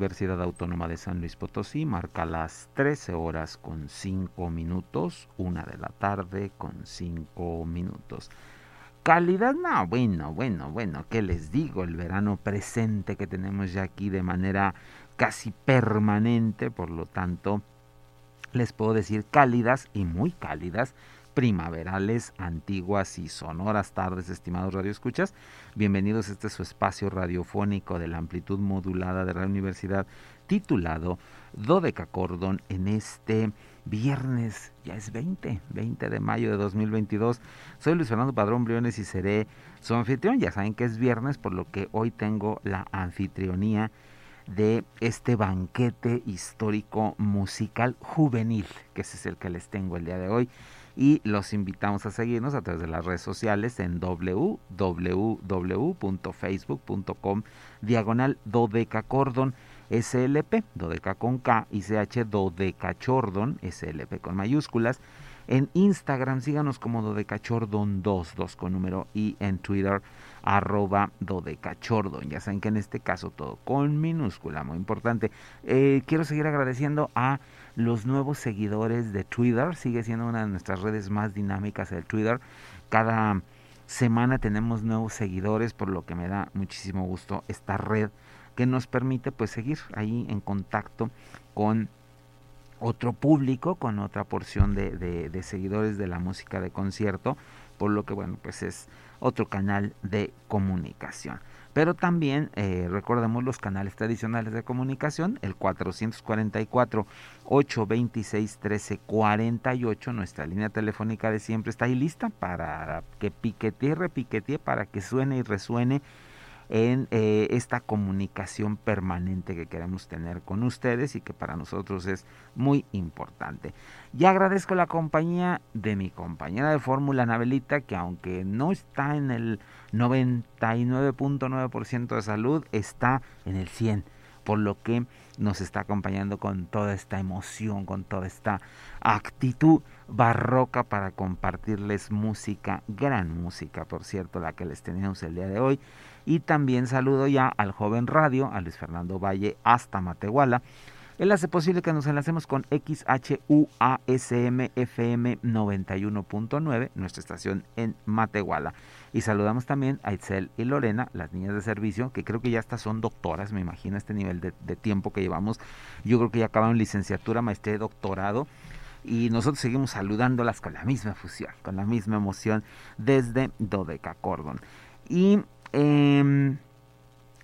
Universidad Autónoma de San Luis Potosí marca las 13 horas con 5 minutos, una de la tarde con 5 minutos. Calidad, no, bueno, bueno, bueno, ¿qué les digo? El verano presente que tenemos ya aquí de manera casi permanente, por lo tanto, les puedo decir cálidas y muy cálidas primaverales, antiguas y sonoras tardes, estimados radioescuchas. Bienvenidos a este su espacio radiofónico de la amplitud modulada de la Universidad, titulado Cordón en este viernes, ya es 20, 20 de mayo de 2022. Soy Luis Fernando Padrón Briones y seré su anfitrión. Ya saben que es viernes, por lo que hoy tengo la anfitrionía de este banquete histórico musical juvenil, que ese es el que les tengo el día de hoy y los invitamos a seguirnos a través de las redes sociales en www.facebook.com diagonal dodecacordon SLP, dodeca con K y CH dodecachordon SLP con mayúsculas. En Instagram síganos como dodecachordon 2, 2 con número y en Twitter arroba dodecachordon. Ya saben que en este caso todo con minúscula, muy importante. Eh, quiero seguir agradeciendo a los nuevos seguidores de Twitter. Sigue siendo una de nuestras redes más dinámicas el Twitter. Cada semana tenemos nuevos seguidores, por lo que me da muchísimo gusto esta red que nos permite pues seguir ahí en contacto con otro público, con otra porción de, de seguidores de la música de concierto, por lo que bueno pues es otro canal de comunicación. Pero también eh, recordemos los canales tradicionales de comunicación, el 444-826-1348, nuestra línea telefónica de siempre está ahí lista para que piquetee y repiquetee, para que suene y resuene en eh, esta comunicación permanente que queremos tener con ustedes y que para nosotros es muy importante. Y agradezco la compañía de mi compañera de fórmula, Nabelita, que aunque no está en el 99.9% de salud, está en el 100%, por lo que nos está acompañando con toda esta emoción, con toda esta actitud barroca para compartirles música, gran música, por cierto, la que les teníamos el día de hoy. Y también saludo ya al joven radio, a Luis Fernando Valle, hasta Matehuala. Él hace posible que nos enlacemos con XHUASM FM 91.9, nuestra estación en Matehuala. Y saludamos también a Itzel y Lorena, las niñas de servicio, que creo que ya hasta son doctoras, me imagino este nivel de, de tiempo que llevamos. Yo creo que ya acabaron licenciatura, maestría y doctorado y nosotros seguimos saludándolas con la misma fusión, con la misma emoción desde Dodeca Cordon. Y eh,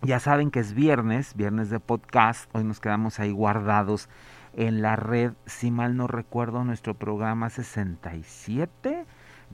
ya saben que es viernes, viernes de podcast. Hoy nos quedamos ahí guardados en la red, si mal no recuerdo, nuestro programa 67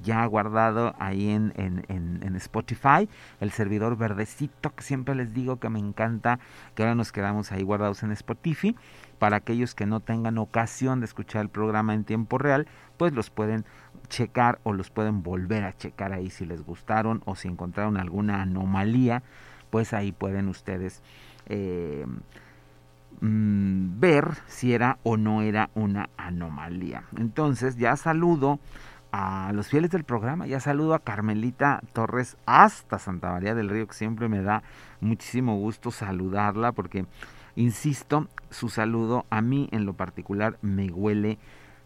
ya guardado ahí en, en, en, Spotify, el servidor verdecito que siempre les digo que me encanta, que ahora nos quedamos ahí guardados en Spotify. Para aquellos que no tengan ocasión de escuchar el programa en tiempo real, pues los pueden checar o los pueden volver a checar ahí si les gustaron o si encontraron alguna anomalía, pues ahí pueden ustedes eh, mm, ver si era o no era una anomalía. Entonces ya saludo a los fieles del programa, ya saludo a Carmelita Torres hasta Santa María del Río, que siempre me da muchísimo gusto saludarla porque, insisto, su saludo a mí en lo particular me huele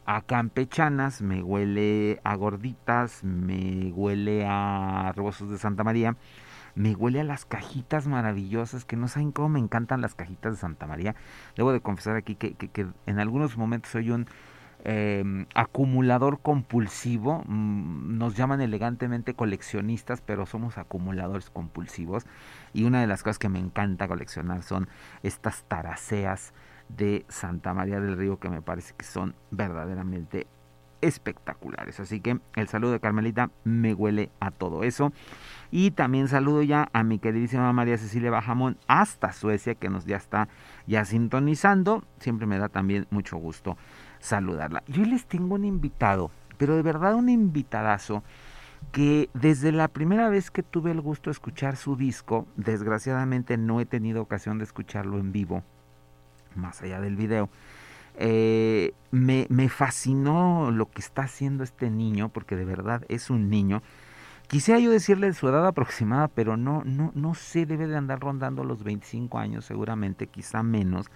a campechanas, me huele a gorditas, me huele a rebozos de Santa María, me huele a las cajitas maravillosas, que no saben cómo me encantan las cajitas de Santa María. Debo de confesar aquí que, en algunos momentos soy un Em, acumulador compulsivo, mm, nos llaman elegantemente coleccionistas, pero somos acumuladores compulsivos. Y una de las cosas que me encanta coleccionar son estas taraceas de Santa María del Río que me parece que son verdaderamente espectaculares. Así que el saludo de Carmelita me huele a todo eso. Y también saludo ya a mi queridísima María Cecilia Bajamón hasta Suecia, que nos ya está ya sintonizando. Siempre me da también mucho gusto saludarla. Yo les tengo un invitado, pero de verdad un invitadazo que desde la primera vez que tuve el gusto de escuchar su disco, desgraciadamente no he tenido ocasión de escucharlo en vivo, más allá del video, eh, me, me, fascinó lo que está haciendo este niño, porque de verdad es un niño. Quisiera yo decirle su edad aproximada, pero no, no, no sé, debe de andar rondando los 25 años seguramente, quizá menos,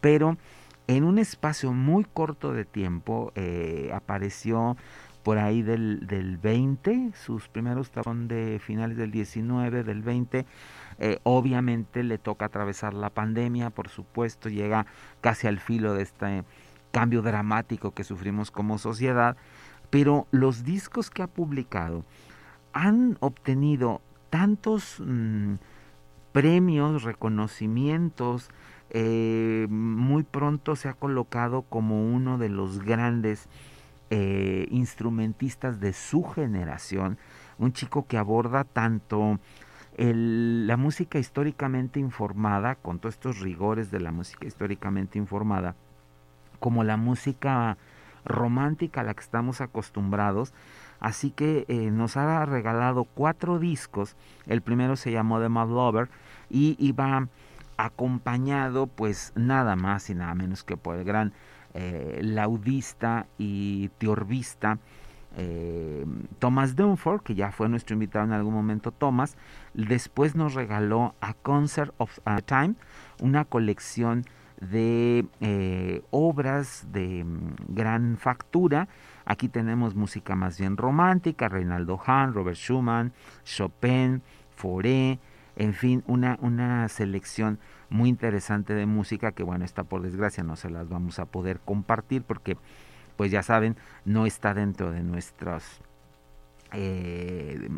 pero en un espacio muy corto de tiempo eh, apareció por ahí del, del 20, sus primeros son de finales del 19, del 20, eh, obviamente le toca atravesar la pandemia, por supuesto, llega casi al filo de este cambio dramático que sufrimos como sociedad, pero los discos que ha publicado han obtenido tantos mm, premios, reconocimientos, eh, muy pronto se ha colocado como uno de los grandes eh, instrumentistas de su generación, un chico que aborda tanto la música históricamente informada, con todos estos rigores de la música históricamente informada, como la música romántica a la que estamos acostumbrados. Así que eh, nos ha regalado cuatro discos. El primero se llamó The Mad Lover y iba acompañado pues nada más y nada menos que por el gran eh, laudista y teorbista eh, Thomas Dunford, que ya fue nuestro invitado en algún momento, Thomas, después nos regaló a Concert of Time, una colección de eh, obras de mm, gran factura. Aquí tenemos música más bien romántica, Reinaldo Hahn, Robert Schumann, Chopin, Fauré, en fin, una, una selección muy interesante de música que bueno, está por desgracia no se las vamos a poder compartir porque pues ya saben, no está dentro de nuestros eh,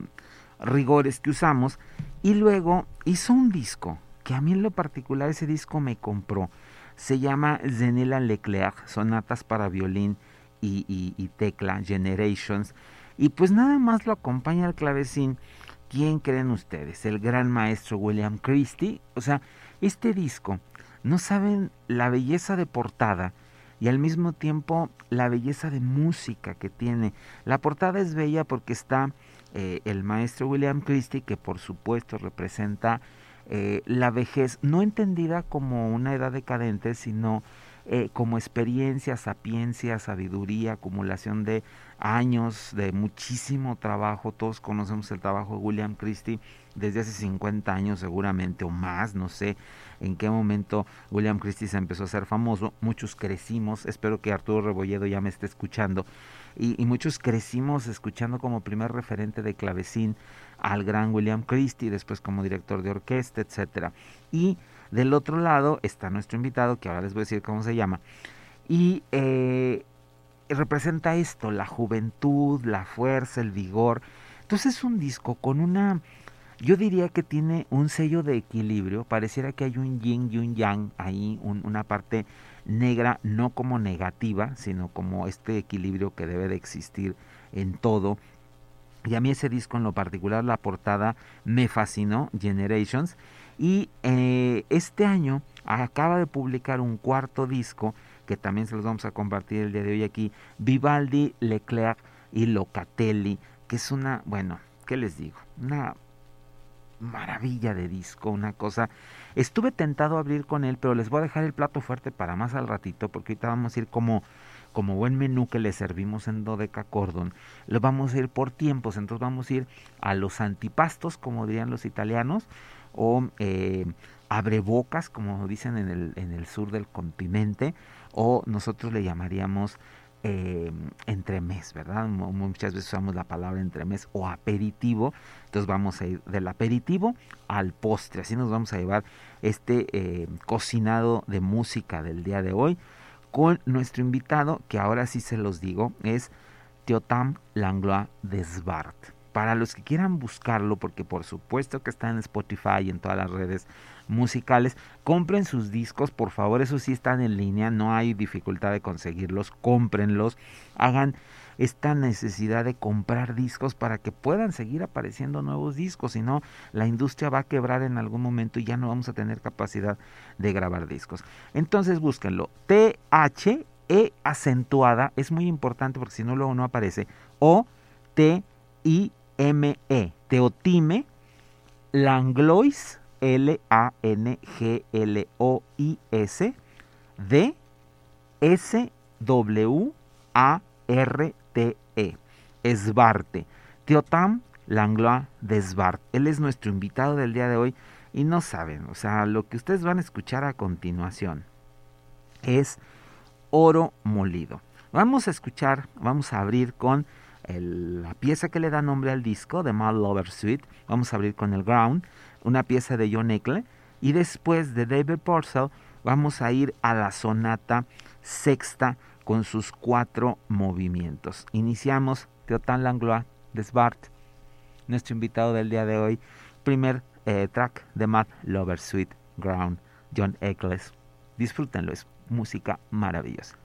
rigores que usamos. Y luego hizo un disco, que a mí en lo particular ese disco me compró. Se llama Zenela Leclerc, Sonatas para Violín y, y Tecla, Generations. Y pues nada más lo acompaña el clavecín. ¿Quién creen ustedes? El gran maestro William Christie. O sea, este disco, no saben la belleza de portada y al mismo tiempo la belleza de música que tiene. La portada es bella porque está eh, el maestro William Christie, que por supuesto representa eh, la vejez, no entendida como una edad decadente, sino eh, como experiencia, sapiencia, sabiduría, acumulación de años, de muchísimo trabajo. Todos conocemos el trabajo de William Christie desde hace 50 años seguramente o más, no sé en qué momento William Christie se empezó a ser famoso. Muchos crecimos, espero que Arturo Rebolledo ya me esté escuchando, y, muchos crecimos escuchando como primer referente de clavecín al gran William Christie, después como director de orquesta, etcétera. Y del otro lado está nuestro invitado, que ahora les voy a decir cómo se llama, y eh, representa esto, la juventud, la fuerza, el vigor. Entonces es un disco con una, yo diría que tiene un sello de equilibrio, pareciera que hay un yin y un yang ahí, una parte negra, no como negativa, sino como este equilibrio que debe de existir en todo. Y a mí ese disco en lo particular, la portada me fascinó, Generations, y eh, este año acaba de publicar un cuarto disco que también se los vamos a compartir el día de hoy aquí, Vivaldi, Leclerc y Locatelli, que es una, bueno, ¿qué les digo? Una maravilla de disco, una cosa. Estuve tentado a abrir con él, pero les voy a dejar el plato fuerte para más al ratito, porque ahorita vamos a ir como como buen menú que le servimos en Dodeca Cordon, lo vamos a ir por tiempos, entonces vamos a ir a los antipastos, como dirían los italianos, o eh, abrebocas, como dicen en el, en el sur del continente, o nosotros le llamaríamos eh, entremés, ¿verdad? Muchas veces usamos la palabra entremés o aperitivo, entonces vamos a ir del aperitivo al postre, así nos vamos a llevar este eh, cocinado de música del día de hoy con nuestro invitado, que ahora sí se los digo, es Teotam Langlois Desbart. Para los que quieran buscarlo, porque por supuesto que está en Spotify y en todas las redes musicales, compren sus discos, por favor, eso sí están en línea, no hay dificultad de conseguirlos, cómprenlos, hagan esta necesidad de comprar discos para que puedan seguir apareciendo nuevos discos, si no la industria va a quebrar en algún momento y ya no vamos a tener capacidad de grabar discos. Entonces búsquenlo, TH E acentuada, es muy importante porque si no luego no aparece, O T I M E, Teotime Langlois L A N G L O I S D S W A R T-E, Esbarte, Teotam Langlois de. Él es nuestro invitado del día de hoy y no saben, o sea, lo que ustedes van a escuchar a continuación es oro molido. Vamos a escuchar, vamos a abrir con la pieza que le da nombre al disco de Mad Lover Suite. Vamos a abrir con el Ground, una pieza de John Eckle. Y después de David Purcell vamos a ir a la sonata sexta con sus cuatro movimientos. Iniciamos Teotan Langlois de nuestro invitado del día de hoy, primer eh, track de Mad Lover Suite Ground, John Eccles. Disfrútenlo, es música maravillosa.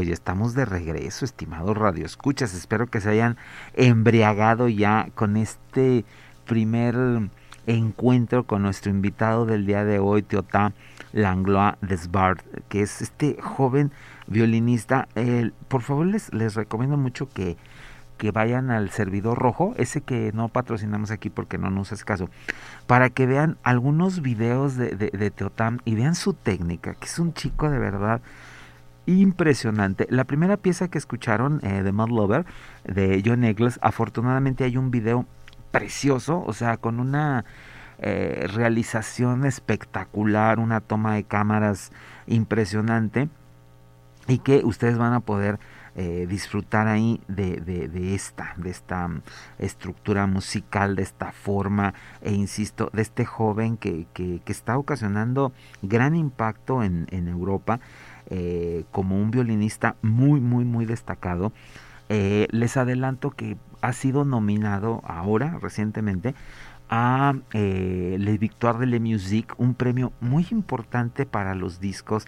Pues estamos de regreso, estimados radioescuchas. Espero que se hayan embriagado ya con este primer encuentro con nuestro invitado del día de hoy, Teotá Langlois Desbard, que es este joven violinista. por favor, les, les recomiendo mucho que, que vayan al servidor rojo, ese que no patrocinamos aquí porque no nos hace caso, para que vean algunos videos de, de, Teotam y vean su técnica, que es un chico de verdad impresionante. La primera pieza que escucharon eh, de Mud Lover de John Eggles, afortunadamente hay un video precioso, o sea, con una eh, realización espectacular, una toma de cámaras impresionante y que ustedes van a poder eh, disfrutar ahí de, esta, de esta mm, estructura musical, de esta forma, e insisto, de este joven que, está ocasionando gran impacto en Europa eh, como un violinista muy, muy, muy destacado. Eh, les adelanto que ha sido nominado ahora, recientemente, a eh, Le Victoire de la Musique, un premio muy importante para los discos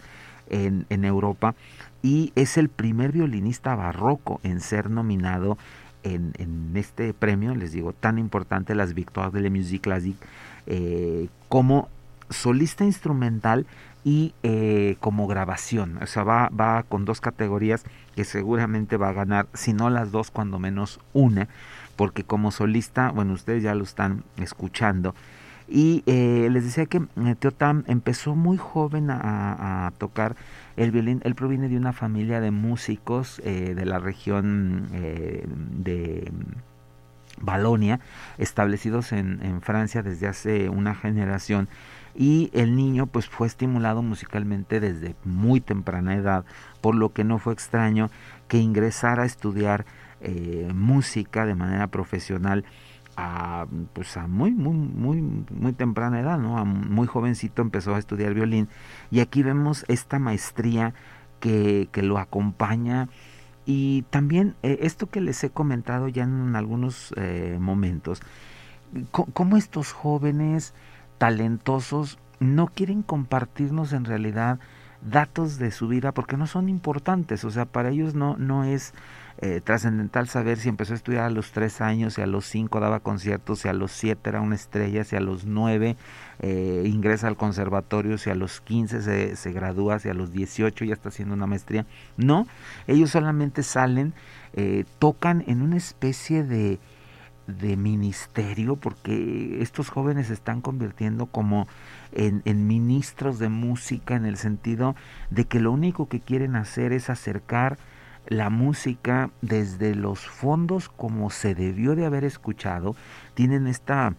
en, Europa y es el primer violinista barroco en ser nominado en, este premio, les digo, tan importante, las Victoires de la Musique Classique, como solista instrumental y eh, como grabación. O sea, va, va con dos categorías que seguramente va a ganar, si no las dos, cuando menos una, porque como solista, bueno, ustedes ya lo están escuchando. Y eh, les decía que eh, Teotam empezó muy joven a, tocar el violín. Él proviene de una familia de músicos de la región de Balonia, establecidos en, en Francia desde hace una generación y el niño pues fue estimulado musicalmente desde muy temprana edad, por lo que no fue extraño que ingresara a estudiar eh, música de manera profesional a pues a muy muy muy muy temprana edad, ¿no? A muy jovencito empezó a estudiar violín y aquí vemos esta maestría que, que lo acompaña y también eh, esto que les he comentado ya en algunos eh, momentos, cómo estos jóvenes talentosos no quieren compartirnos en realidad datos de su vida porque no son importantes, o sea, para ellos no, no es eh, trascendental saber si empezó a estudiar a los tres años, si a los cinco daba conciertos, si a los siete era una estrella, si a los nueve eh, ingresa al conservatorio, si a los quince se, se gradúa, si a los dieciocho ya está haciendo una maestría. No, ellos solamente salen, eh, tocan en una especie de de ministerio, porque estos jóvenes se están convirtiendo como en, en, ministros de música en el sentido de que lo único que quieren hacer es acercar la música desde los fondos como se debió de haber escuchado, tienen esta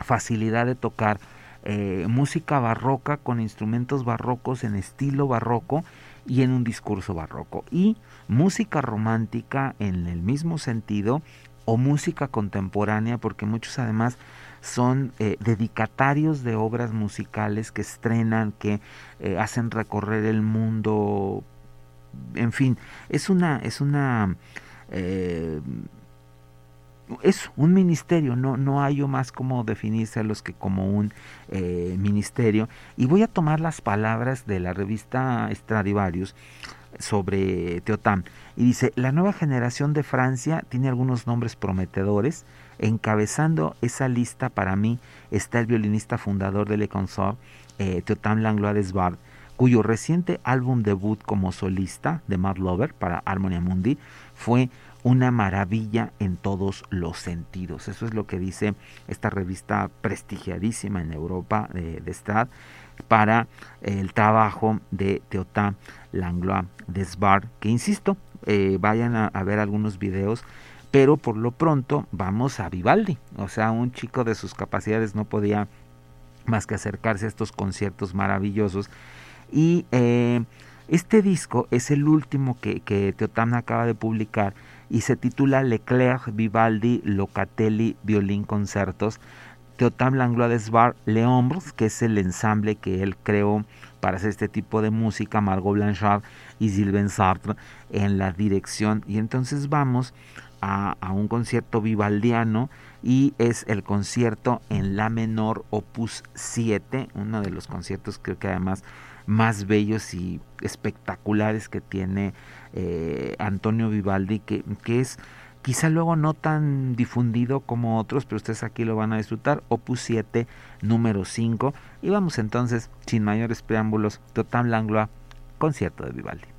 facilidad de tocar eh, música barroca con instrumentos barrocos en estilo barroco y en un discurso barroco. Y música romántica en el mismo sentido o música contemporánea, porque muchos además son eh, dedicatarios de obras musicales que estrenan, que eh, hacen recorrer el mundo, en fin, es una, es una, eh, es un ministerio, no, no hay más como definirse a los que como un ministerio. Y voy a tomar las palabras de la revista Stradivarius sobre Teotam. Y dice, la nueva generación de Francia tiene algunos nombres prometedores. Encabezando esa lista para mí está el violinista fundador de Le Consort, eh, Langlois Desbard, cuyo reciente álbum debut como solista de Mad Lover para Harmonia Mundi fue una maravilla en todos los sentidos. Eso es lo que dice esta revista prestigiadísima en Europa de, de Strad para el trabajo de Teotam Langlois Desbar, que insisto, eh, vayan a, ver algunos videos, pero por lo pronto vamos a Vivaldi, o sea, un chico de sus capacidades no podía más que acercarse a estos conciertos maravillosos. Y eh, este disco es el último que, que acaba de publicar y se titula Leclerc Vivaldi Locatelli Violín Concertos Teotam Langlois Desbar Leombres, que es el ensamble que él creó para hacer este tipo de música, Margot Blanchard y Sylvain Sartre en la dirección. Y entonces vamos a, un concierto vivaldiano y es el concierto en la menor opus 7, uno de los conciertos creo que además más bellos y espectaculares que tiene eh, Antonio Vivaldi, que es quizá luego no tan difundido como otros, pero ustedes aquí lo van a disfrutar, opus 7, número 5, y vamos entonces, sin mayores preámbulos, Total Langlois, concierto de Vivaldi.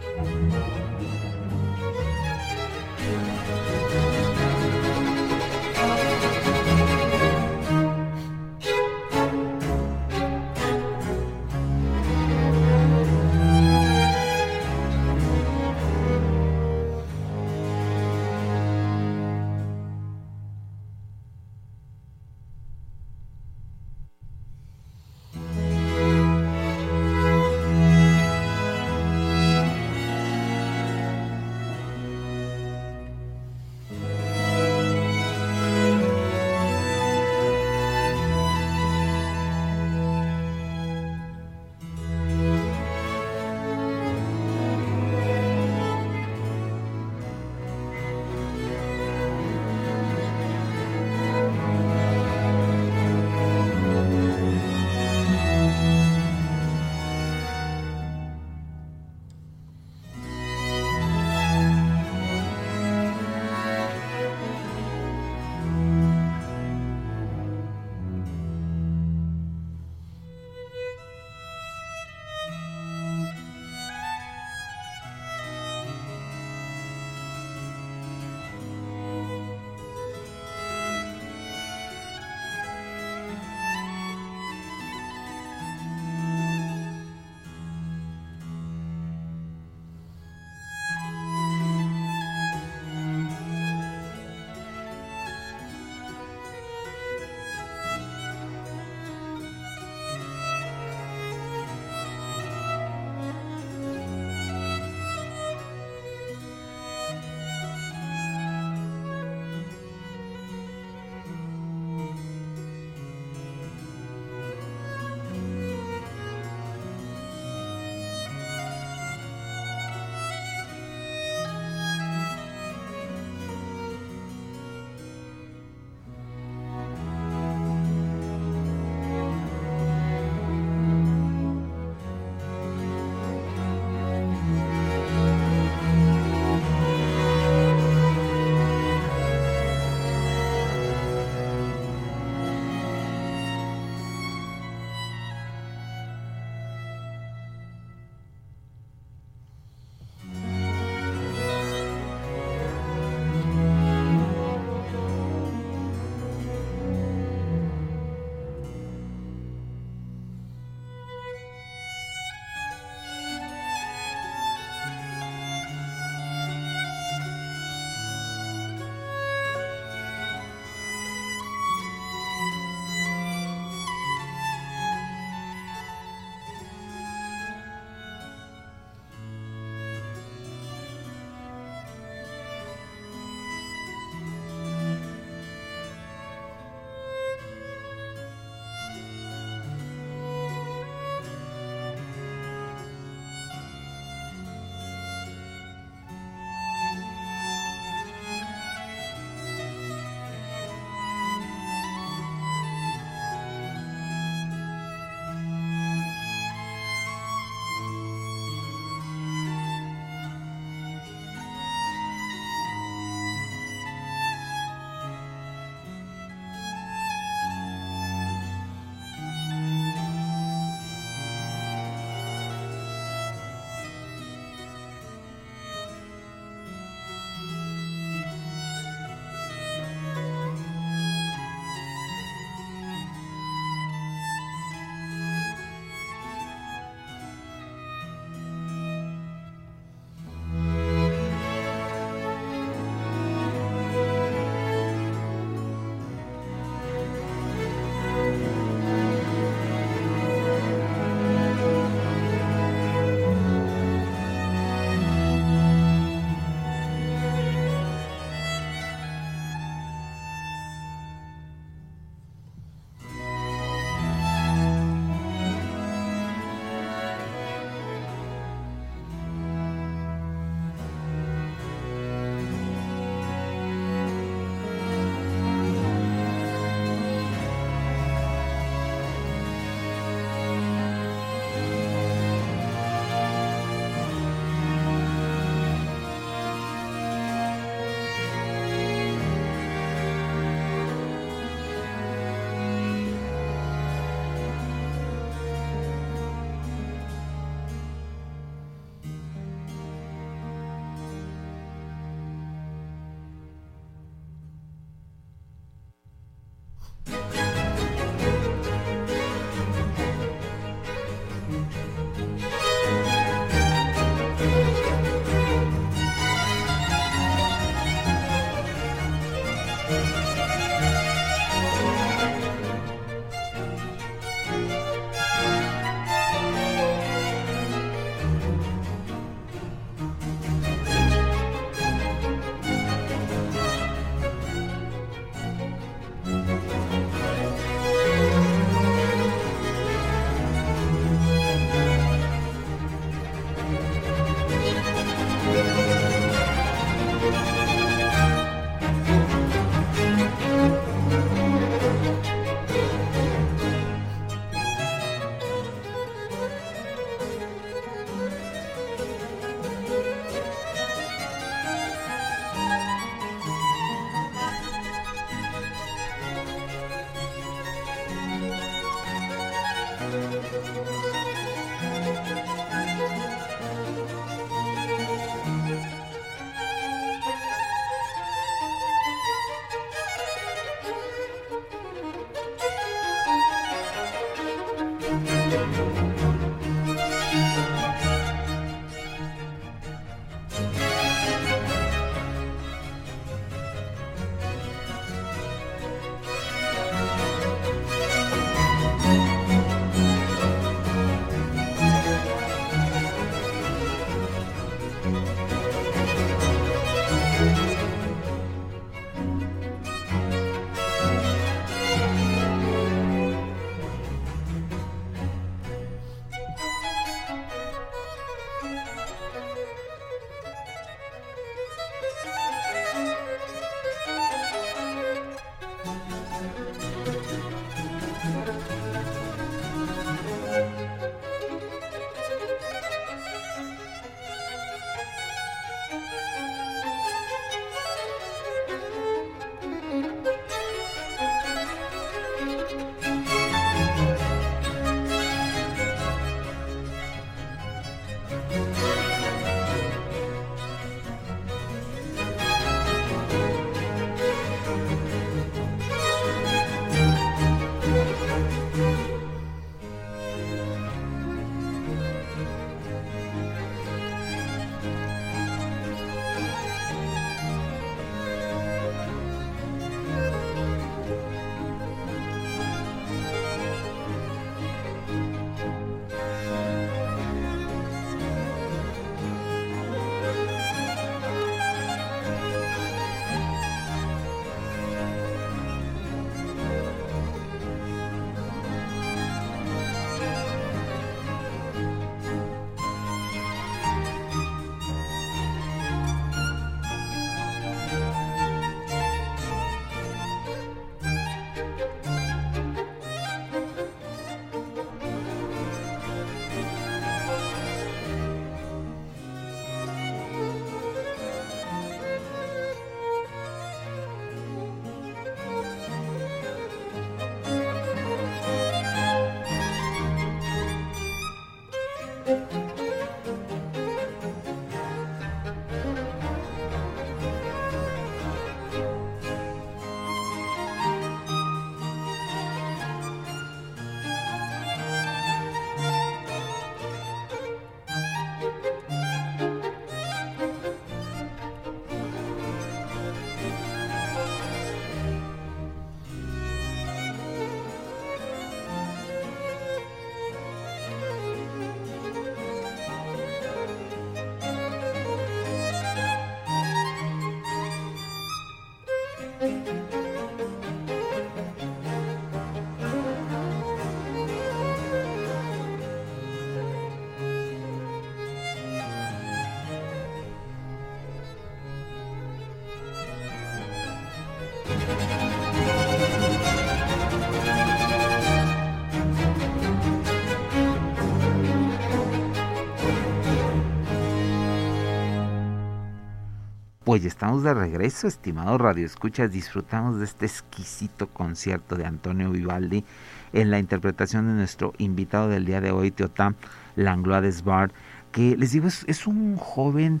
Pues estamos de regreso, estimados radioescuchas. Disfrutamos de este exquisito concierto de Antonio Vivaldi en la interpretación de nuestro invitado del día de hoy, Teotá Langlois Bard, que les digo, es, un joven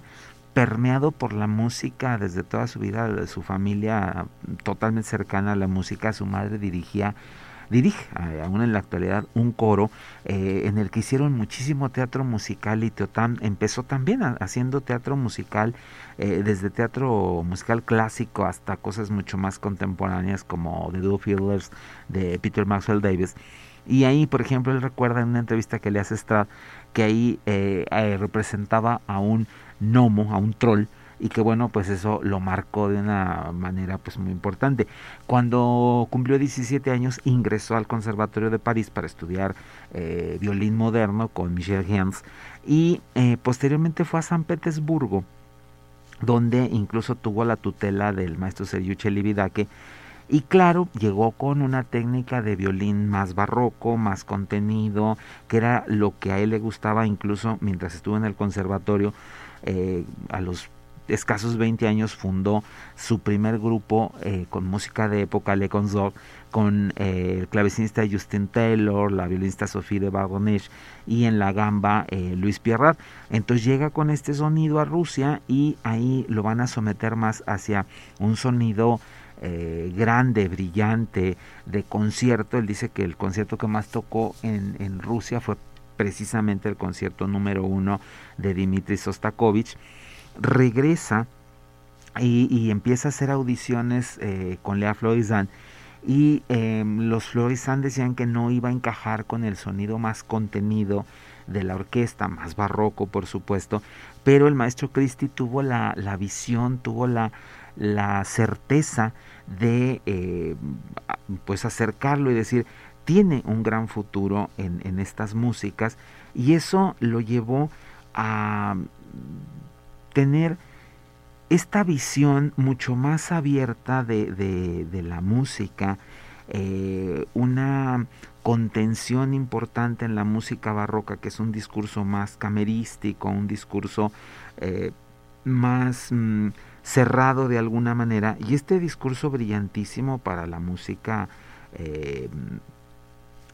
permeado por la música desde toda su vida, su familia totalmente cercana a la música. Su madre dirigía dirige aún en la actualidad un coro eh, en el que hicieron muchísimo teatro musical y Teotán empezó también haciendo teatro musical eh, desde teatro musical clásico hasta cosas mucho más contemporáneas como The Do Fiddlers de Peter Maxwell Davis. Y ahí, por ejemplo, él recuerda en una entrevista que le hace Strad que ahí eh, representaba a un gnomo, a un troll, y que bueno pues eso lo marcó de una manera pues muy importante. Cuando cumplió 17 años ingresó al conservatorio de París para estudiar eh, violín moderno con Michel Gens y eh, posteriormente fue a San Petersburgo donde incluso tuvo la tutela del maestro Sergio Libidache y claro, llegó con una técnica de violín más barroco, más contenido, que era lo que a él le gustaba incluso mientras estuvo en el conservatorio, eh, a los escasos 20 años fundó su primer grupo eh, con música de época, Le Consort, con eh, el clavecinista Justin Taylor, la violinista Sophie de Bagonech y en la gamba eh, Luis Pierrat. Entonces llega con este sonido a Rusia y ahí lo van a someter más hacia un sonido grande, brillante, de concierto. Él dice que el concierto que más tocó en, en Rusia fue precisamente el concierto número uno de Dmitri Sostakovich regresa y, empieza a hacer audiciones eh, con Lea Florizan y em, los Florizan decían que no iba a encajar con el sonido más contenido de la orquesta, más barroco por supuesto, pero el maestro Christie tuvo la, visión, tuvo la, certeza de eh, pues acercarlo y decir tiene un gran futuro en estas músicas y eso lo llevó a tener esta visión mucho más abierta de, la música, eh, una contención importante en la música barroca, que es un discurso más camerístico, un discurso eh, más mm, cerrado de alguna manera, y este discurso brillantísimo para la música eh,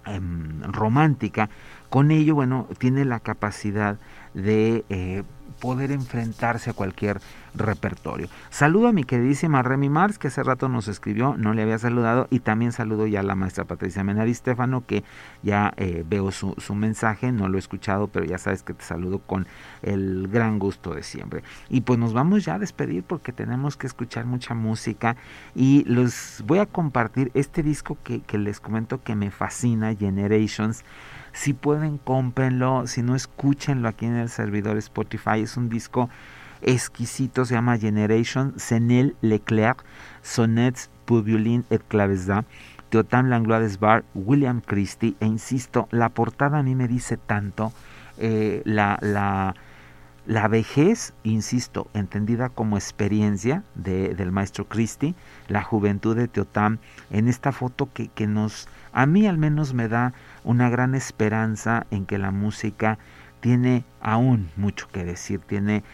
em, romántica, con ello, bueno, tiene la capacidad de poder enfrentarse a cualquier repertorio. Saludo a mi queridísima Remy Mars, que hace rato nos escribió, no le había saludado, y también saludo ya a la maestra Patricia Menari Stefano, que ya eh, veo su, su, mensaje, no lo he escuchado, pero ya sabes que te saludo con el gran gusto de siempre. Y pues nos vamos ya a despedir porque tenemos que escuchar mucha música y les voy a compartir este disco que, que les comento que me fascina, Generations. Si pueden, cómprenlo. Si no, escúchenlo aquí en el servidor Spotify. Es un disco exquisito. Se llama Generation. Senel Leclerc. Sonnets pour violin et clavecin. Teotan Langlois Bar. William Christie. E insisto, la portada a mí me dice tanto. Eh, la, la, la vejez, insisto, entendida como experiencia de, del maestro Christie, la juventud de Teotán, en esta foto que, que nos, a mí al menos me da una gran esperanza en que la música tiene aún mucho que decir, tiene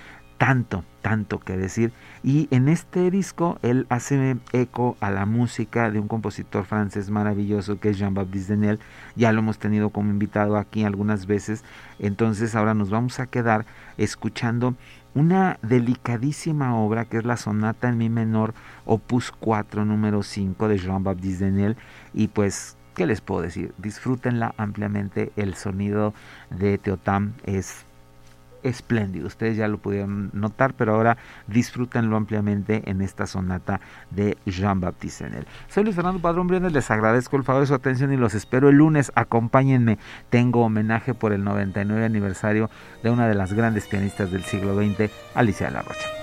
tanto, tanto que decir. Y en este disco él hace eco a la música de un compositor francés maravilloso que es Jean-Baptiste Denel. Ya lo hemos tenido como invitado aquí algunas veces. Entonces ahora nos vamos a quedar escuchando una delicadísima obra que es la sonata en mi menor opus 4 número 5 de Jean-Baptiste Denel. Y pues ¿Qué les puedo decir? Disfrútenla ampliamente. El sonido de Teotam es espléndido. Ustedes ya lo pudieron notar, pero ahora disfrútenlo ampliamente en esta sonata de Jean-Baptiste Enel. Soy Luis Fernando Padrón Briones, les agradezco el favor de su atención y los espero el lunes. Acompáñenme. Tengo homenaje por el 99 aniversario de una de las grandes pianistas del siglo XX, Alicia de la Rocha.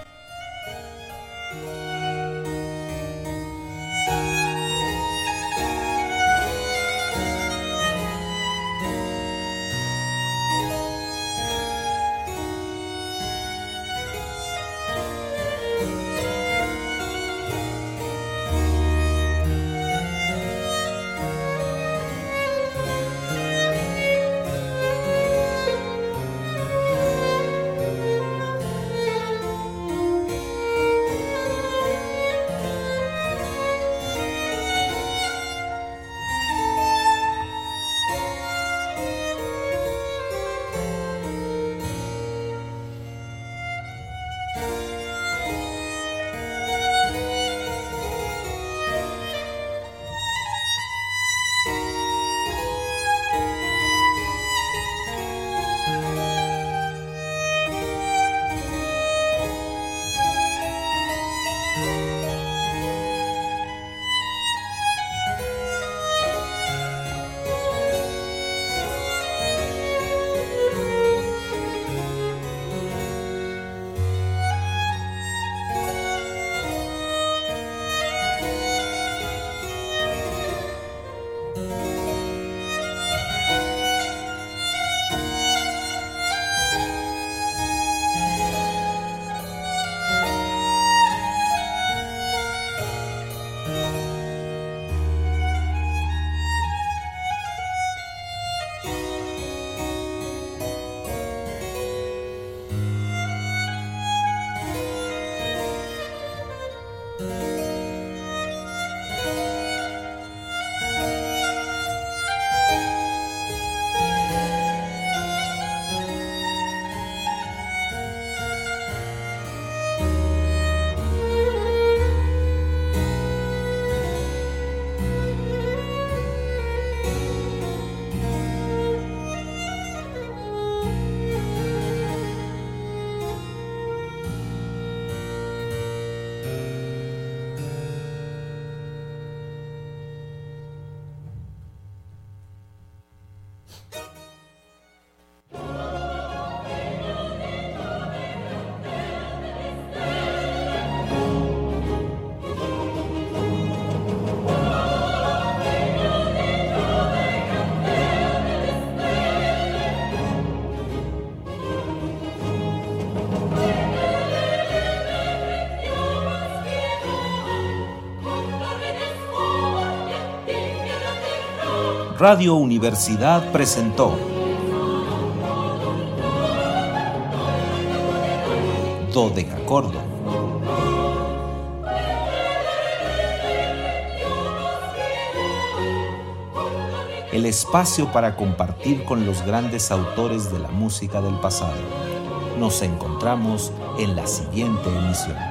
Radio Universidad presentó Dodecacordo. El espacio para compartir con los grandes autores de la música del pasado. Nos encontramos en la siguiente emisión.